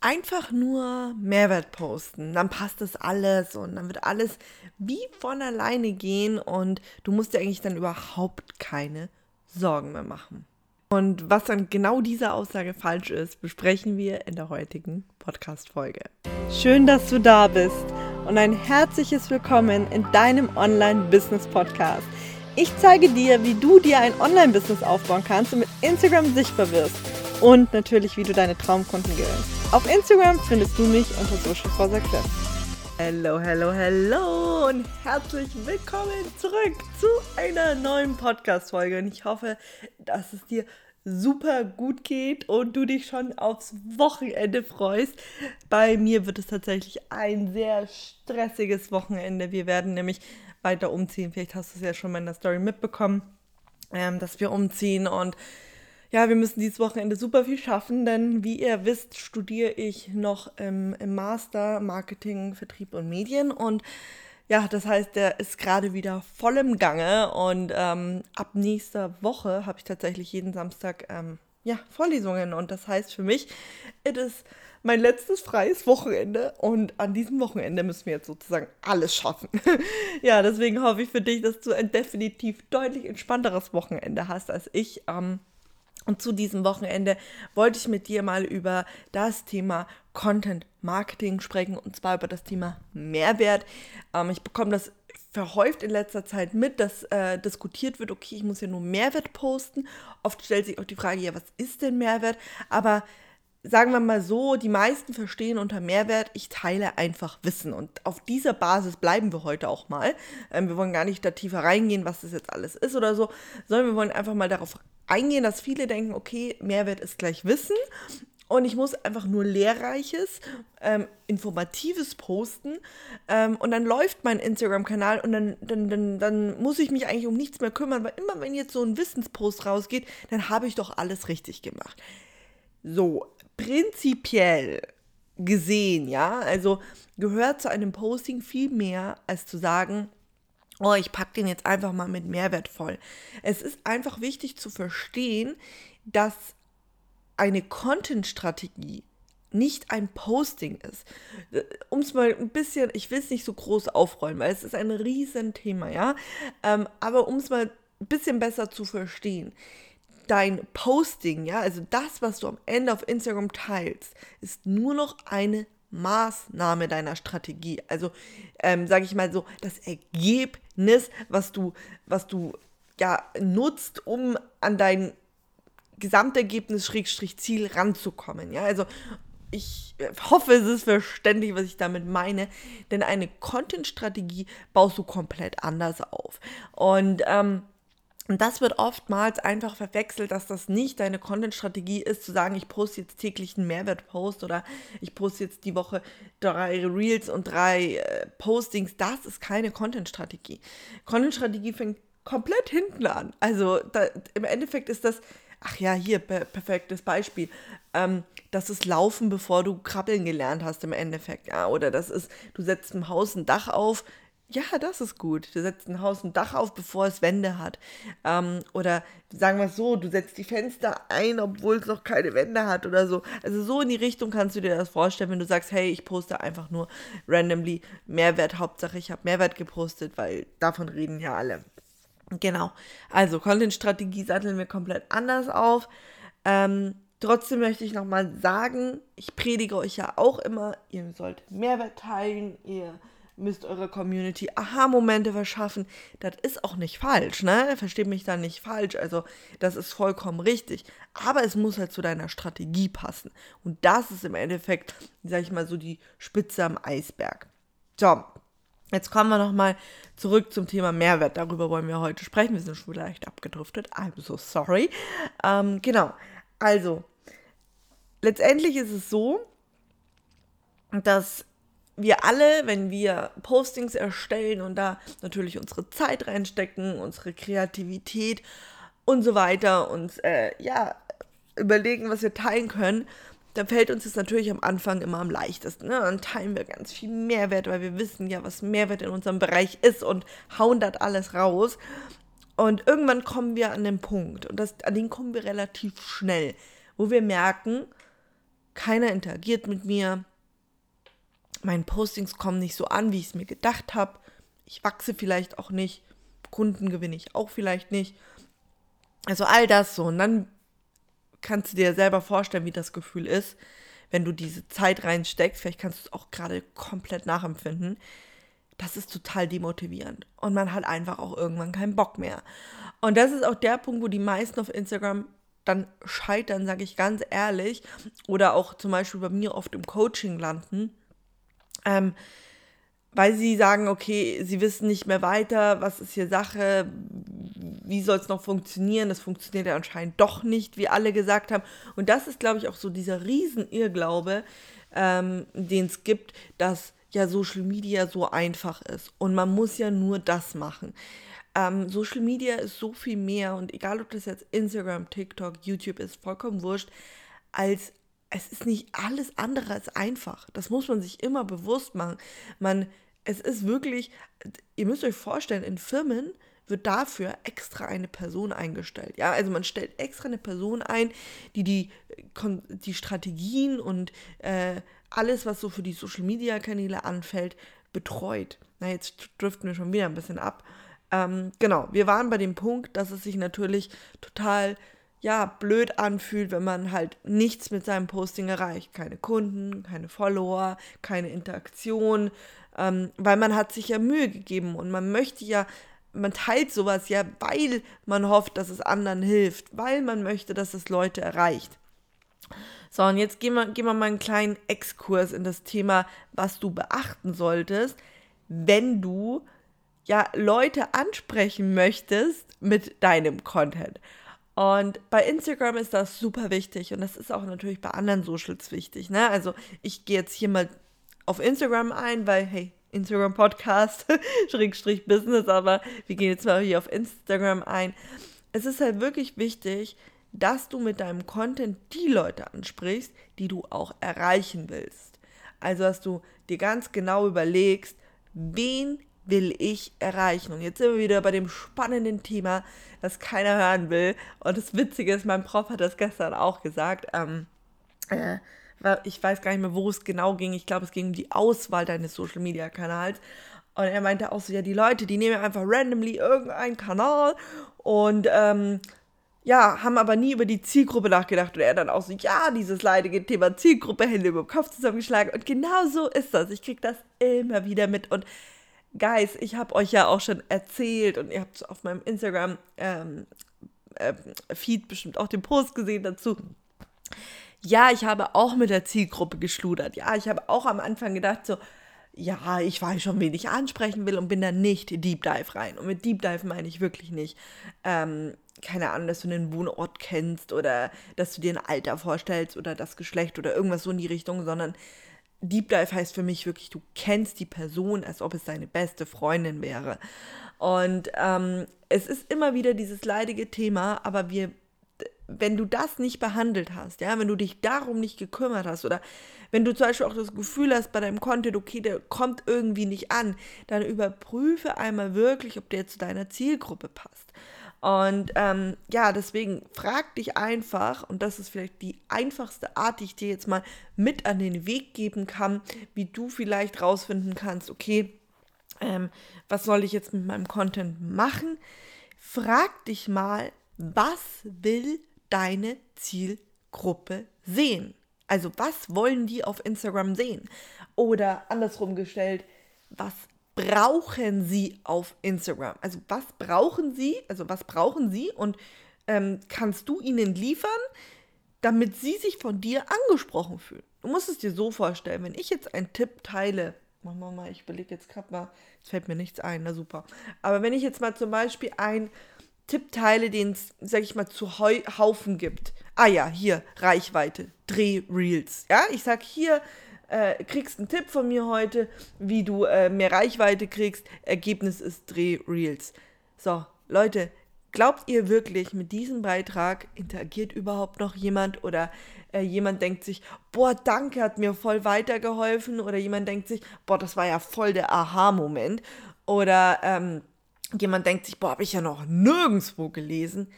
einfach nur Mehrwert posten. Dann passt das alles und dann wird alles wie von alleine gehen und du musst dir eigentlich dann überhaupt keine Sorgen mehr machen. Und was dann genau diese Aussage falsch ist, besprechen wir in der heutigen Podcast-Folge. Schön, dass du da bist und ein herzliches Willkommen in deinem Online-Business-Podcast. Ich zeige dir, wie du dir ein Online-Business aufbauen kannst und mit Instagram sichtbar wirst und natürlich, wie du deine Traumkunden gewinnst. Auf Instagram findest du mich unter Social for Success. Hallo, hallo, hallo und herzlich willkommen zurück zu einer neuen Podcast-Folge. Und ich hoffe, dass es dir super gut geht und du dich schon aufs Wochenende freust. Bei mir wird es tatsächlich ein sehr stressiges Wochenende. Wir werden nämlich weiter umziehen. Vielleicht hast du es ja schon mal in der Story mitbekommen, ähm, dass wir umziehen und ja, wir müssen dieses Wochenende super viel schaffen, denn wie ihr wisst, studiere ich noch im, im Master Marketing, Vertrieb und Medien und ja, das heißt, der ist gerade wieder voll im Gange und ähm, ab nächster Woche habe ich tatsächlich jeden Samstag ähm, ja, Vorlesungen und das heißt für mich, es ist mein letztes freies Wochenende und an diesem Wochenende müssen wir jetzt sozusagen alles schaffen. ja, deswegen hoffe ich für dich, dass du ein definitiv deutlich entspannteres Wochenende hast als ich. Ähm, und zu diesem Wochenende wollte ich mit dir mal über das Thema Content Marketing sprechen und zwar über das Thema Mehrwert. Ähm, ich bekomme das verhäuft in letzter Zeit mit, dass äh, diskutiert wird, okay, ich muss ja nur Mehrwert posten. Oft stellt sich auch die Frage, ja, was ist denn Mehrwert? Aber sagen wir mal so, die meisten verstehen unter Mehrwert, ich teile einfach Wissen. Und auf dieser Basis bleiben wir heute auch mal. Ähm, wir wollen gar nicht da tiefer reingehen, was das jetzt alles ist oder so, sondern wir wollen einfach mal darauf eingehen, dass viele denken, okay, Mehrwert ist gleich Wissen und ich muss einfach nur lehrreiches, ähm, informatives posten ähm, und dann läuft mein Instagram-Kanal und dann, dann, dann, dann muss ich mich eigentlich um nichts mehr kümmern, weil immer wenn jetzt so ein Wissenspost rausgeht, dann habe ich doch alles richtig gemacht. So, prinzipiell gesehen, ja, also gehört zu einem Posting viel mehr, als zu sagen, oh, ich packe den jetzt einfach mal mit Mehrwert voll. Es ist einfach wichtig zu verstehen, dass eine Content-Strategie nicht ein Posting ist. Um es mal ein bisschen, ich will es nicht so groß aufrollen, weil es ist ein Riesenthema, ja. Ähm, aber um es mal ein bisschen besser zu verstehen, dein Posting, ja, also das, was du am Ende auf Instagram teilst, ist nur noch eine Maßnahme deiner Strategie. Also, ähm, sage ich mal so, das Ergebnis, was du, was du ja nutzt, um an dein Gesamtergebnis Schrägstrich Ziel ranzukommen. Ja, also ich hoffe, es ist verständlich, was ich damit meine, denn eine Content-Strategie baust du komplett anders auf. Und ähm, und das wird oftmals einfach verwechselt, dass das nicht deine Content-Strategie ist, zu sagen, ich poste jetzt täglich einen Mehrwert-Post oder ich poste jetzt die Woche drei Reels und drei äh, Postings. Das ist keine Content-Strategie. Content-Strategie fängt komplett hinten an. Also da, im Endeffekt ist das, ach ja, hier, per perfektes Beispiel. Ähm, das ist Laufen, bevor du Krabbeln gelernt hast im Endeffekt. Ja? Oder das ist, du setzt im Haus ein Dach auf, ja, das ist gut. Du setzt ein Haus ein Dach auf, bevor es Wände hat. Ähm, oder sagen wir es so, du setzt die Fenster ein, obwohl es noch keine Wände hat oder so. Also so in die Richtung kannst du dir das vorstellen, wenn du sagst, hey, ich poste einfach nur randomly Mehrwert. Hauptsache, ich habe Mehrwert gepostet, weil davon reden ja alle. Genau. Also Content-Strategie satteln wir komplett anders auf. Ähm, trotzdem möchte ich nochmal sagen, ich predige euch ja auch immer, ihr sollt Mehrwert teilen, ihr müsst eurer Community Aha-Momente verschaffen. Das ist auch nicht falsch, ne? Versteht mich da nicht falsch. Also, das ist vollkommen richtig. Aber es muss halt zu deiner Strategie passen. Und das ist im Endeffekt, sag ich mal, so die Spitze am Eisberg. So, Jetzt kommen wir nochmal zurück zum Thema Mehrwert. Darüber wollen wir heute sprechen. Wir sind schon leicht abgedriftet. I'm so sorry. Ähm, genau. Also, letztendlich ist es so, dass wir alle, wenn wir Postings erstellen und da natürlich unsere Zeit reinstecken, unsere Kreativität und so weiter und äh, ja, überlegen, was wir teilen können, dann fällt uns das natürlich am Anfang immer am leichtesten. Ne? Dann teilen wir ganz viel Mehrwert, weil wir wissen ja, was Mehrwert in unserem Bereich ist und hauen das alles raus. Und irgendwann kommen wir an den Punkt, und das, an den kommen wir relativ schnell, wo wir merken, keiner interagiert mit mir, meine Postings kommen nicht so an, wie ich es mir gedacht habe, ich wachse vielleicht auch nicht, Kunden gewinne ich auch vielleicht nicht. Also all das so. Und dann kannst du dir selber vorstellen, wie das Gefühl ist, wenn du diese Zeit reinsteckst. Vielleicht kannst du es auch gerade komplett nachempfinden. Das ist total demotivierend. Und man hat einfach auch irgendwann keinen Bock mehr. Und das ist auch der Punkt, wo die meisten auf Instagram dann scheitern, sage ich ganz ehrlich. Oder auch zum Beispiel bei mir oft im Coaching landen. Ähm, weil sie sagen, okay, sie wissen nicht mehr weiter, was ist hier Sache, wie soll es noch funktionieren? Das funktioniert ja anscheinend doch nicht, wie alle gesagt haben. Und das ist, glaube ich, auch so dieser Riesenirrglaube, ähm, den es gibt, dass ja Social Media so einfach ist und man muss ja nur das machen. Ähm, Social Media ist so viel mehr und egal ob das jetzt Instagram, TikTok, YouTube ist, vollkommen wurscht, als es ist nicht alles andere als einfach. Das muss man sich immer bewusst machen. Man, es ist wirklich, ihr müsst euch vorstellen, in Firmen wird dafür extra eine Person eingestellt. Ja, also man stellt extra eine Person ein, die die, die Strategien und äh, alles, was so für die Social Media Kanäle anfällt, betreut. Na, jetzt driften wir schon wieder ein bisschen ab. Ähm, genau, wir waren bei dem Punkt, dass es sich natürlich total ja, blöd anfühlt, wenn man halt nichts mit seinem Posting erreicht. Keine Kunden, keine Follower, keine Interaktion, ähm, weil man hat sich ja Mühe gegeben und man möchte ja, man teilt sowas ja, weil man hofft, dass es anderen hilft, weil man möchte, dass es Leute erreicht. So, und jetzt gehen wir, gehen wir mal einen kleinen Exkurs in das Thema, was du beachten solltest, wenn du ja Leute ansprechen möchtest mit deinem Content. Und bei Instagram ist das super wichtig und das ist auch natürlich bei anderen Socials wichtig. Ne? Also ich gehe jetzt hier mal auf Instagram ein, weil, hey, Instagram Podcast, Schrägstrich Business, aber wir gehen jetzt mal hier auf Instagram ein. Es ist halt wirklich wichtig, dass du mit deinem Content die Leute ansprichst, die du auch erreichen willst. Also, dass du dir ganz genau überlegst, wen will ich erreichen? Und jetzt sind wir wieder bei dem spannenden Thema, das keiner hören will. Und das Witzige ist, mein Prof hat das gestern auch gesagt. Ähm, äh, ich weiß gar nicht mehr, wo es genau ging. Ich glaube, es ging um die Auswahl deines Social Media Kanals. Und er meinte auch so, ja, die Leute, die nehmen einfach randomly irgendeinen Kanal und ähm, ja, haben aber nie über die Zielgruppe nachgedacht. Und er dann auch so, ja, dieses leidige Thema Zielgruppe, Hände über den Kopf zusammengeschlagen. Und genau so ist das. Ich kriege das immer wieder mit. Und Guys, ich habe euch ja auch schon erzählt und ihr habt auf meinem Instagram ähm, äh, Feed bestimmt auch den Post gesehen dazu. Ja, ich habe auch mit der Zielgruppe geschludert. Ja, ich habe auch am Anfang gedacht so, ja, ich weiß schon, wen ich ansprechen will und bin da nicht Deep Dive rein. Und mit Deep Dive meine ich wirklich nicht, ähm, keine Ahnung, dass du einen Wohnort kennst oder dass du dir ein Alter vorstellst oder das Geschlecht oder irgendwas so in die Richtung, sondern Deep Dive heißt für mich wirklich, du kennst die Person, als ob es deine beste Freundin wäre. Und ähm, es ist immer wieder dieses leidige Thema, aber wir, wenn du das nicht behandelt hast, ja, wenn du dich darum nicht gekümmert hast oder wenn du zum Beispiel auch das Gefühl hast bei deinem Content, okay, der kommt irgendwie nicht an, dann überprüfe einmal wirklich, ob der zu deiner Zielgruppe passt. Und ähm, ja, deswegen frag dich einfach, und das ist vielleicht die einfachste Art, die ich dir jetzt mal mit an den Weg geben kann, wie du vielleicht rausfinden kannst, okay, ähm, was soll ich jetzt mit meinem Content machen? Frag dich mal, was will deine Zielgruppe sehen? Also was wollen die auf Instagram sehen? Oder andersrum gestellt, was brauchen Sie auf Instagram? Also was brauchen Sie? Also was brauchen Sie und ähm, kannst du ihnen liefern, damit sie sich von dir angesprochen fühlen? Du musst es dir so vorstellen, wenn ich jetzt einen Tipp teile, machen wir mal, ich überlege jetzt gerade mal, es fällt mir nichts ein, na super. Aber wenn ich jetzt mal zum Beispiel einen Tipp teile, den es, sag ich mal, zu Haufen gibt. Ah ja, hier, Reichweite, Dreh Reels. Ja, ich sag hier, äh, kriegst einen Tipp von mir heute, wie du äh, mehr Reichweite kriegst. Ergebnis ist Dreh Reels. So, Leute, glaubt ihr wirklich, mit diesem Beitrag interagiert überhaupt noch jemand oder äh, jemand denkt sich, boah, danke, hat mir voll weitergeholfen oder jemand denkt sich, boah, das war ja voll der Aha-Moment oder ähm, jemand denkt sich, boah, habe ich ja noch nirgendwo gelesen.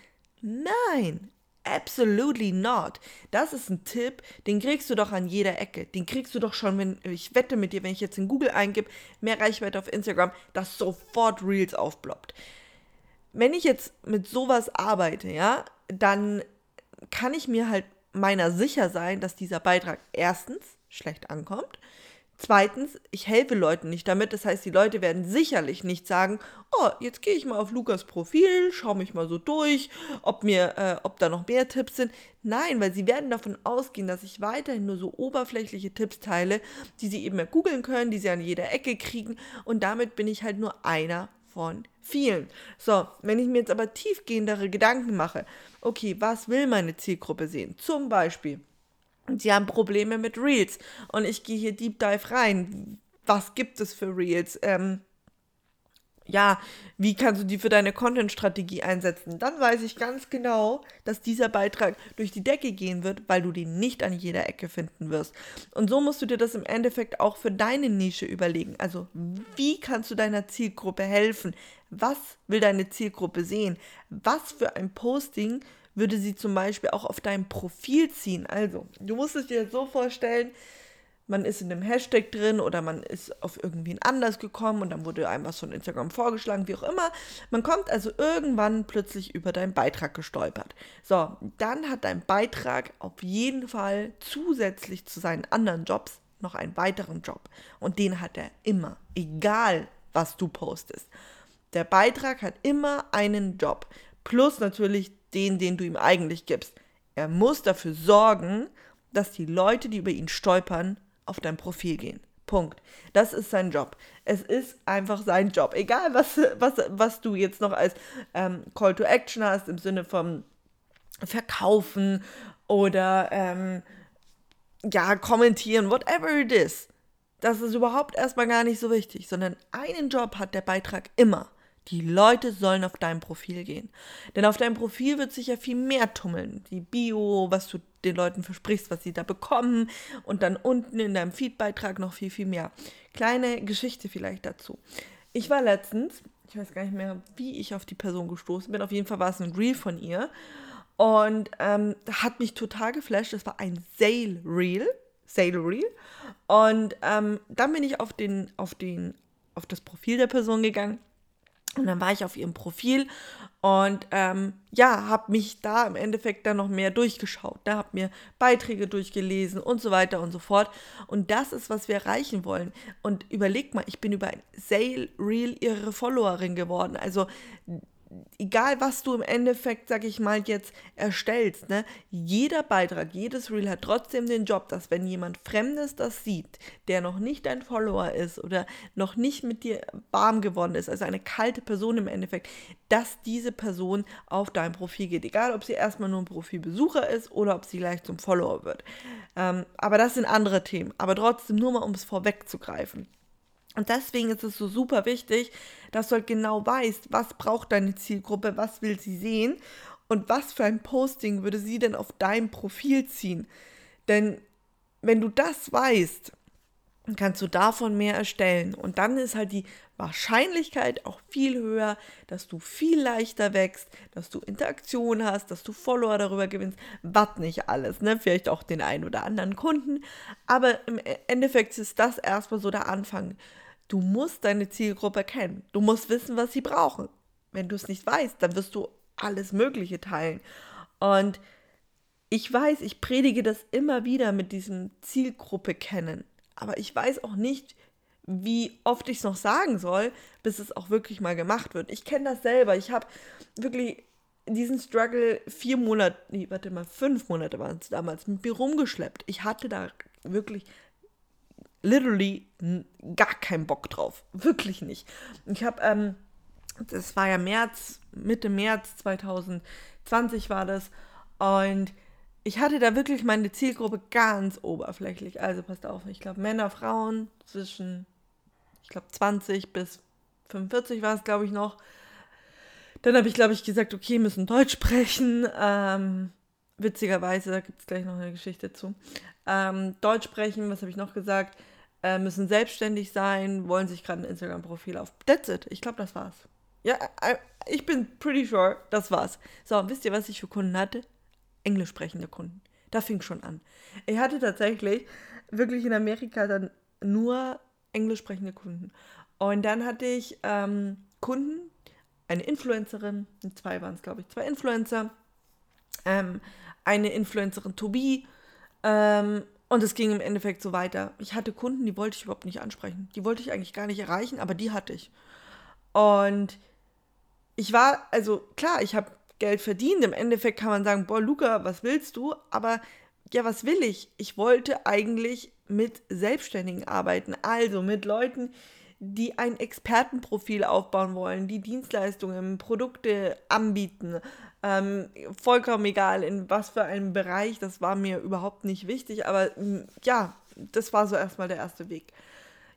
Nein, Absolutely not. Das ist ein Tipp, den kriegst du doch an jeder Ecke. Den kriegst du doch schon, wenn ich wette mit dir, wenn ich jetzt in Google eingebe, mehr Reichweite auf Instagram, dass sofort Reels aufploppt. Wenn ich jetzt mit sowas arbeite, ja, dann kann ich mir halt meiner sicher sein, dass dieser Beitrag erstens schlecht ankommt Zweitens, ich helfe Leuten nicht damit. Das heißt, die Leute werden sicherlich nicht sagen, oh, jetzt gehe ich mal auf Lukas Profil, schaue mich mal so durch, ob mir, äh, ob da noch mehr Tipps sind. Nein, weil sie werden davon ausgehen, dass ich weiterhin nur so oberflächliche Tipps teile, die sie eben mehr googeln können, die sie an jeder Ecke kriegen. Und damit bin ich halt nur einer von vielen. So, wenn ich mir jetzt aber tiefgehendere Gedanken mache, okay, was will meine Zielgruppe sehen? Zum Beispiel Sie haben Probleme mit Reels. Und ich gehe hier Deep Dive rein. Was gibt es für Reels? Ähm, ja, wie kannst du die für deine Content-Strategie einsetzen? Dann weiß ich ganz genau, dass dieser Beitrag durch die Decke gehen wird, weil du den nicht an jeder Ecke finden wirst. Und so musst du dir das im Endeffekt auch für deine Nische überlegen. Also, wie kannst du deiner Zielgruppe helfen? Was will deine Zielgruppe sehen? Was für ein Posting würde sie zum Beispiel auch auf dein Profil ziehen. Also, du musst es dir so vorstellen, man ist in einem Hashtag drin oder man ist auf irgendwen anders gekommen und dann wurde einem was von Instagram vorgeschlagen, wie auch immer. Man kommt also irgendwann plötzlich über deinen Beitrag gestolpert. So, dann hat dein Beitrag auf jeden Fall zusätzlich zu seinen anderen Jobs noch einen weiteren Job. Und den hat er immer, egal was du postest. Der Beitrag hat immer einen Job. Plus natürlich den, den du ihm eigentlich gibst. Er muss dafür sorgen, dass die Leute, die über ihn stolpern, auf dein Profil gehen. Punkt. Das ist sein Job. Es ist einfach sein Job. Egal, was, was, was du jetzt noch als ähm, Call to Action hast, im Sinne von Verkaufen oder ähm, ja, kommentieren, whatever it is. Das ist überhaupt erstmal gar nicht so wichtig, sondern einen Job hat der Beitrag immer. Die Leute sollen auf dein Profil gehen. Denn auf deinem Profil wird sich ja viel mehr tummeln. Die Bio, was du den Leuten versprichst, was sie da bekommen. Und dann unten in deinem Feedbeitrag noch viel, viel mehr. Kleine Geschichte vielleicht dazu. Ich war letztens, ich weiß gar nicht mehr, wie ich auf die Person gestoßen bin. Auf jeden Fall war es ein Reel von ihr. Und ähm, hat mich total geflasht. Es war ein Sale Reel. Sale Reel. Und ähm, dann bin ich auf den, auf den, auf das Profil der Person gegangen und dann war ich auf ihrem Profil und ähm, ja, habe mich da im Endeffekt dann noch mehr durchgeschaut. Da ne? habe mir Beiträge durchgelesen und so weiter und so fort. Und das ist, was wir erreichen wollen. Und überleg mal, ich bin über ein Sale Reel ihre Followerin geworden. Also egal was du im Endeffekt, sag ich mal, jetzt erstellst, ne, jeder Beitrag, jedes Reel hat trotzdem den Job, dass wenn jemand Fremdes das sieht, der noch nicht dein Follower ist oder noch nicht mit dir warm geworden ist, also eine kalte Person im Endeffekt, dass diese Person auf dein Profil geht. Egal, ob sie erstmal nur ein Profilbesucher ist oder ob sie gleich zum Follower wird. Ähm, aber das sind andere Themen. Aber trotzdem nur mal, um es vorwegzugreifen. Und deswegen ist es so super wichtig, dass du halt genau weißt, was braucht deine Zielgruppe, was will sie sehen und was für ein Posting würde sie denn auf dein Profil ziehen. Denn wenn du das weißt, kannst du davon mehr erstellen. Und dann ist halt die Wahrscheinlichkeit auch viel höher, dass du viel leichter wächst, dass du Interaktion hast, dass du Follower darüber gewinnst, was nicht alles, ne? Vielleicht auch den einen oder anderen Kunden. Aber im Endeffekt ist das erstmal so der Anfang. Du musst deine Zielgruppe kennen. Du musst wissen, was sie brauchen. Wenn du es nicht weißt, dann wirst du alles Mögliche teilen. Und ich weiß, ich predige das immer wieder mit diesem Zielgruppe kennen. Aber ich weiß auch nicht, wie oft ich es noch sagen soll, bis es auch wirklich mal gemacht wird. Ich kenne das selber. Ich habe wirklich diesen Struggle vier Monate, nee, warte mal, fünf Monate waren es damals, mit mir rumgeschleppt. Ich hatte da wirklich literally gar keinen Bock drauf. Wirklich nicht. Ich habe, ähm, das war ja März, Mitte März 2020 war das. Und ich hatte da wirklich meine Zielgruppe ganz oberflächlich. Also passt auf, ich glaube Männer, Frauen zwischen, ich glaube 20 bis 45 war es, glaube ich, noch. Dann habe ich, glaube ich, gesagt, okay, müssen Deutsch sprechen. Ähm, witzigerweise, da gibt es gleich noch eine Geschichte zu. Ähm, Deutsch sprechen, was habe ich noch gesagt? äh, müssen selbstständig sein, wollen sich gerade ein Instagram-Profil auf. That's it. Ich glaube, das war's. Ja, ich bin pretty sure, das war's. So, wisst ihr, was ich für Kunden hatte? englisch sprechende Kunden. Da fing schon an. Ich hatte tatsächlich wirklich in Amerika dann nur englisch sprechende Kunden. Und dann hatte ich ähm, Kunden, eine Influencerin, zwei waren es, glaube ich, zwei Influencer, ähm, eine Influencerin Tobi, ähm, und es ging im Endeffekt so weiter. Ich hatte Kunden, die wollte ich überhaupt nicht ansprechen. Die wollte ich eigentlich gar nicht erreichen, aber die hatte ich. Und ich war, also klar, ich habe Geld verdient. Im Endeffekt kann man sagen, boah, Luca, was willst du? Aber ja, was will ich? Ich wollte eigentlich mit Selbstständigen arbeiten, also mit Leuten, die ein Expertenprofil aufbauen wollen, die Dienstleistungen, Produkte anbieten. Ähm, vollkommen egal, in was für einem Bereich, das war mir überhaupt nicht wichtig, aber mm, ja, das war so erstmal der erste Weg.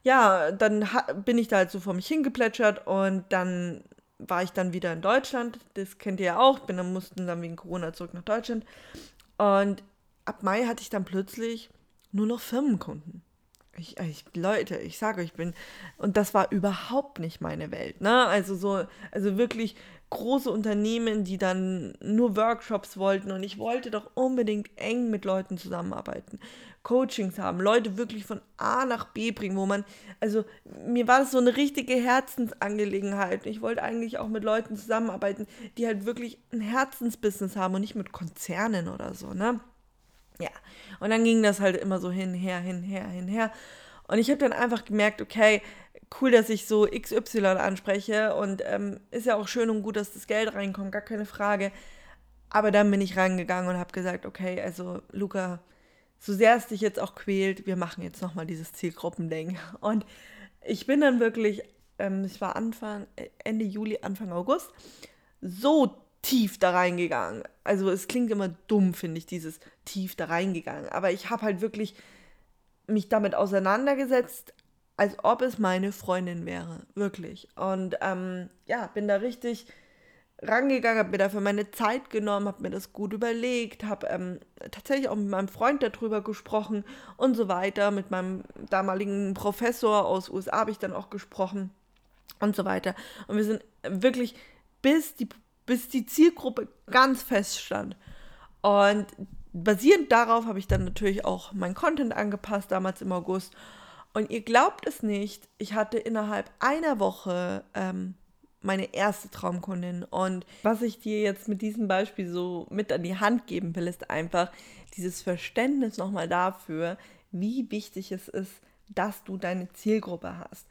Ja, dann bin ich da halt so vor mich hingeplätschert und dann war ich dann wieder in Deutschland. Das kennt ihr ja auch. Bin dann mussten dann wegen Corona zurück nach Deutschland. Und ab Mai hatte ich dann plötzlich nur noch Firmenkunden. Ich, ich, Leute, ich sage euch, ich bin, und das war überhaupt nicht meine Welt, ne? Also so, also wirklich große Unternehmen, die dann nur Workshops wollten und ich wollte doch unbedingt eng mit Leuten zusammenarbeiten, Coachings haben, Leute wirklich von A nach B bringen, wo man, also mir war das so eine richtige Herzensangelegenheit. Ich wollte eigentlich auch mit Leuten zusammenarbeiten, die halt wirklich ein Herzensbusiness haben und nicht mit Konzernen oder so, ne? Ja, und dann ging das halt immer so hinher, hinher, hinher. Und ich habe dann einfach gemerkt, okay, cool, dass ich so XY anspreche und ähm, ist ja auch schön und gut, dass das Geld reinkommt, gar keine Frage. Aber dann bin ich rangegangen und habe gesagt, okay, also Luca, so sehr es dich jetzt auch quält, wir machen jetzt nochmal dieses Zielgruppending. Und ich bin dann wirklich, ähm, ich war Anfang, äh, Ende Juli, Anfang August, so tief da reingegangen. Also es klingt immer dumm, finde ich, dieses tief da reingegangen. Aber ich habe halt wirklich mich damit auseinandergesetzt, als ob es meine Freundin wäre. Wirklich. Und ähm, ja, bin da richtig rangegangen, habe mir dafür meine Zeit genommen, habe mir das gut überlegt, habe ähm, tatsächlich auch mit meinem Freund darüber gesprochen und so weiter. Mit meinem damaligen Professor aus USA habe ich dann auch gesprochen und so weiter. Und wir sind wirklich bis die bis die Zielgruppe ganz fest stand. Und basierend darauf habe ich dann natürlich auch mein Content angepasst, damals im August. Und ihr glaubt es nicht, ich hatte innerhalb einer Woche ähm, meine erste Traumkundin. Und was ich dir jetzt mit diesem Beispiel so mit an die Hand geben will, ist einfach dieses Verständnis nochmal dafür, wie wichtig es ist, dass du deine Zielgruppe hast.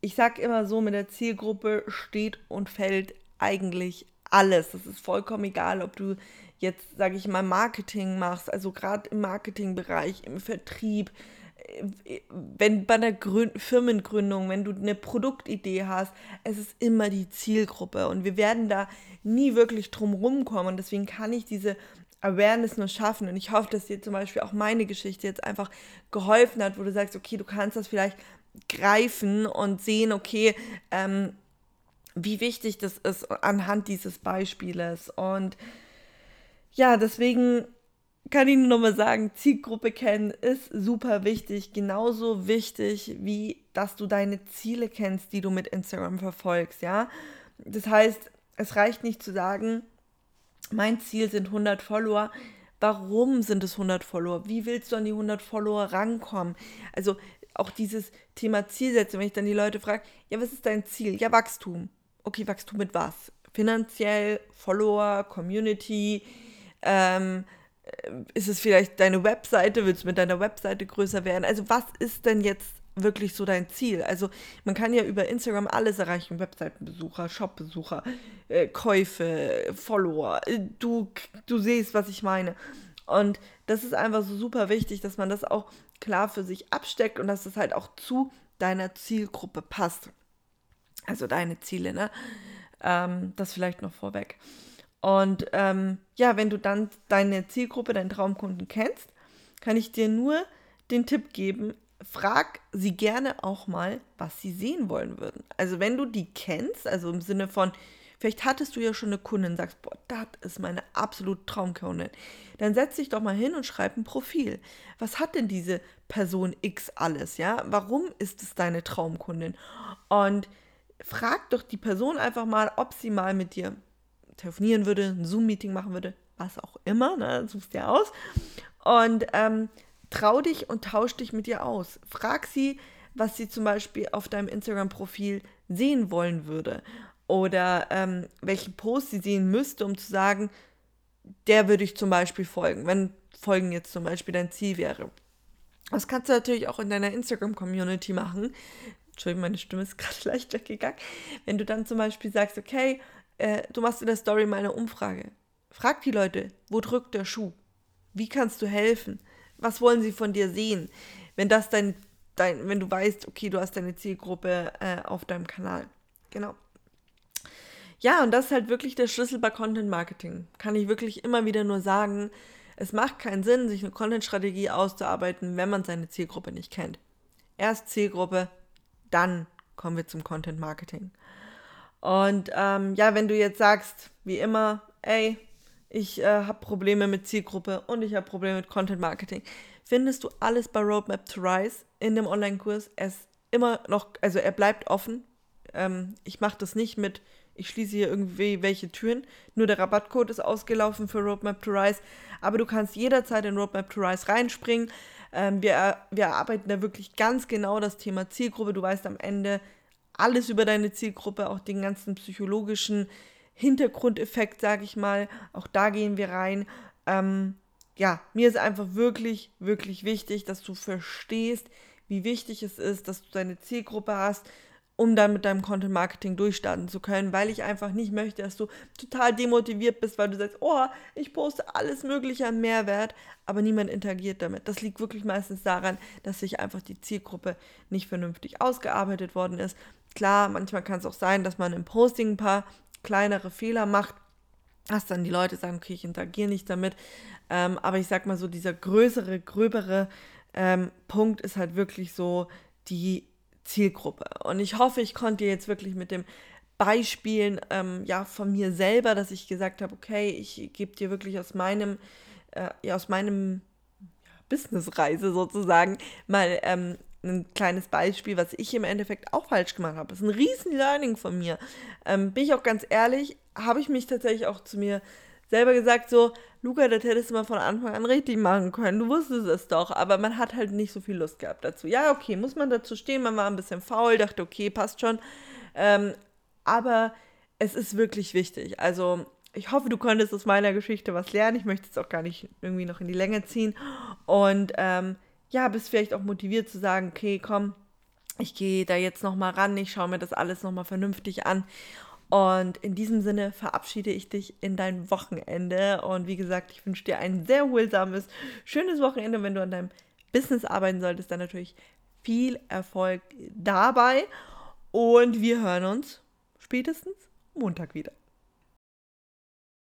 Ich sage immer so, mit der Zielgruppe steht und fällt eigentlich alles. Das ist vollkommen egal, ob du jetzt, sage ich mal, Marketing machst, also gerade im Marketingbereich, im Vertrieb, äh, wenn bei der Grün Firmengründung, wenn du eine Produktidee hast, es ist immer die Zielgruppe und wir werden da nie wirklich drum rumkommen und deswegen kann ich diese Awareness nur schaffen und ich hoffe, dass dir zum Beispiel auch meine Geschichte jetzt einfach geholfen hat, wo du sagst, okay, du kannst das vielleicht greifen und sehen, okay, ähm, wie wichtig das ist anhand dieses Beispieles. Und ja, deswegen kann ich nur nochmal sagen, Zielgruppe kennen ist super wichtig. Genauso wichtig, wie dass du deine Ziele kennst, die du mit Instagram verfolgst, ja. Das heißt, es reicht nicht zu sagen, mein Ziel sind 100 Follower. Warum sind es 100 Follower? Wie willst du an die 100 Follower rankommen? Also auch dieses Thema Zielsetzung, wenn ich dann die Leute frage, ja, was ist dein Ziel? Ja, Wachstum okay, wachst du mit was? Finanziell, Follower, Community, ähm, ist es vielleicht deine Webseite, willst du mit deiner Webseite größer werden? Also was ist denn jetzt wirklich so dein Ziel? Also man kann ja über Instagram alles erreichen, Webseitenbesucher, Shopbesucher, äh, Käufe, Follower, äh, du, du siehst, was ich meine. Und das ist einfach so super wichtig, dass man das auch klar für sich absteckt und dass es das halt auch zu deiner Zielgruppe passt. Also deine Ziele, ne? Ähm, das vielleicht noch vorweg. Und ähm, ja, wenn du dann deine Zielgruppe, deinen Traumkunden kennst, kann ich dir nur den Tipp geben, frag sie gerne auch mal, was sie sehen wollen würden. Also wenn du die kennst, also im Sinne von, vielleicht hattest du ja schon eine Kundin, sagst, boah, das ist meine absolute Traumkundin, dann setz dich doch mal hin und schreib ein Profil. Was hat denn diese Person X alles, ja? Warum ist es deine Traumkundin? Und frag doch die Person einfach mal, ob sie mal mit dir telefonieren würde, ein Zoom-Meeting machen würde. was auch immer, ne, suchst dir aus. Und ähm, trau dich und tausch dich mit ihr aus. Frag sie, was sie zum Beispiel auf deinem Instagram-Profil sehen wollen würde. Oder ähm, welchen Post sie sehen müsste, um zu sagen, der würde ich zum Beispiel folgen, wenn Folgen jetzt zum Beispiel dein Ziel wäre. Das kannst du natürlich auch in deiner Instagram-Community machen. Entschuldigung, meine Stimme ist gerade leicht weggegangen. Wenn du dann zum Beispiel sagst, okay, äh, du machst in der Story mal eine Umfrage. Frag die Leute, wo drückt der Schuh? Wie kannst du helfen? Was wollen sie von dir sehen? Wenn das dein, dein wenn du weißt, okay, du hast deine Zielgruppe äh, auf deinem Kanal. Genau. Ja, und das ist halt wirklich der Schlüssel bei Content Marketing. Kann ich wirklich immer wieder nur sagen. Es macht keinen Sinn, sich eine Content-Strategie auszuarbeiten, wenn man seine Zielgruppe nicht kennt. Erst Zielgruppe, dann kommen wir zum Content Marketing. Und ähm, ja, wenn du jetzt sagst, wie immer, ey, ich äh, habe Probleme mit Zielgruppe und ich habe Probleme mit Content Marketing, findest du alles bei Roadmap to Rise in dem Online-Kurs. Er ist immer noch, also er bleibt offen. Ähm, ich mache das nicht mit, ich schließe hier irgendwie welche Türen. Nur der Rabattcode ist ausgelaufen für Roadmap to Rise. Aber du kannst jederzeit in Roadmap to Rise reinspringen. Ähm, wir, wir erarbeiten da wirklich ganz genau das Thema Zielgruppe. Du weißt am Ende alles über deine Zielgruppe, auch den ganzen psychologischen Hintergrundeffekt, sage ich mal. Auch da gehen wir rein. Ähm, ja, mir ist einfach wirklich, wirklich wichtig, dass du verstehst, wie wichtig es ist, dass du deine Zielgruppe hast, um dann mit deinem Content Marketing durchstarten zu können, weil ich einfach nicht möchte, dass du total demotiviert bist, weil du sagst, oh, ich poste alles Mögliche an Mehrwert, aber niemand interagiert damit. Das liegt wirklich meistens daran, dass sich einfach die Zielgruppe nicht vernünftig ausgearbeitet worden ist. Klar, manchmal kann es auch sein, dass man im Posting ein paar kleinere Fehler macht, dass dann die Leute sagen, okay, ich interagiere nicht damit. Ähm, aber ich sag mal so, dieser größere, gröbere ähm, Punkt ist halt wirklich so die Zielgruppe. Und ich hoffe, ich konnte jetzt wirklich mit dem Beispielen ähm, ja, von mir selber, dass ich gesagt habe, okay, ich gebe dir wirklich aus meinem, äh, ja, aus meinem Businessreise sozusagen mal ähm, ein kleines Beispiel, was ich im Endeffekt auch falsch gemacht habe. Das ist ein riesen Learning von mir. Ähm, bin ich auch ganz ehrlich, habe ich mich tatsächlich auch zu mir selber gesagt, so, Luca, das hättest du mal von Anfang an richtig machen können. Du wusstest es doch, aber man hat halt nicht so viel Lust gehabt dazu. Ja, okay, muss man dazu stehen. Man war ein bisschen faul, dachte, okay, passt schon. Ähm, aber es ist wirklich wichtig. Also, ich hoffe, du konntest aus meiner Geschichte was lernen. Ich möchte es auch gar nicht irgendwie noch in die Länge ziehen. Und ähm, ja, bist vielleicht auch motiviert zu sagen, okay, komm, ich gehe da jetzt nochmal ran, ich schaue mir das alles nochmal vernünftig an und in diesem Sinne verabschiede ich dich in dein Wochenende. Und wie gesagt, ich wünsche dir ein sehr erholsames, schönes Wochenende. Wenn du an deinem Business arbeiten solltest, dann natürlich viel Erfolg dabei. Und wir hören uns spätestens Montag wieder.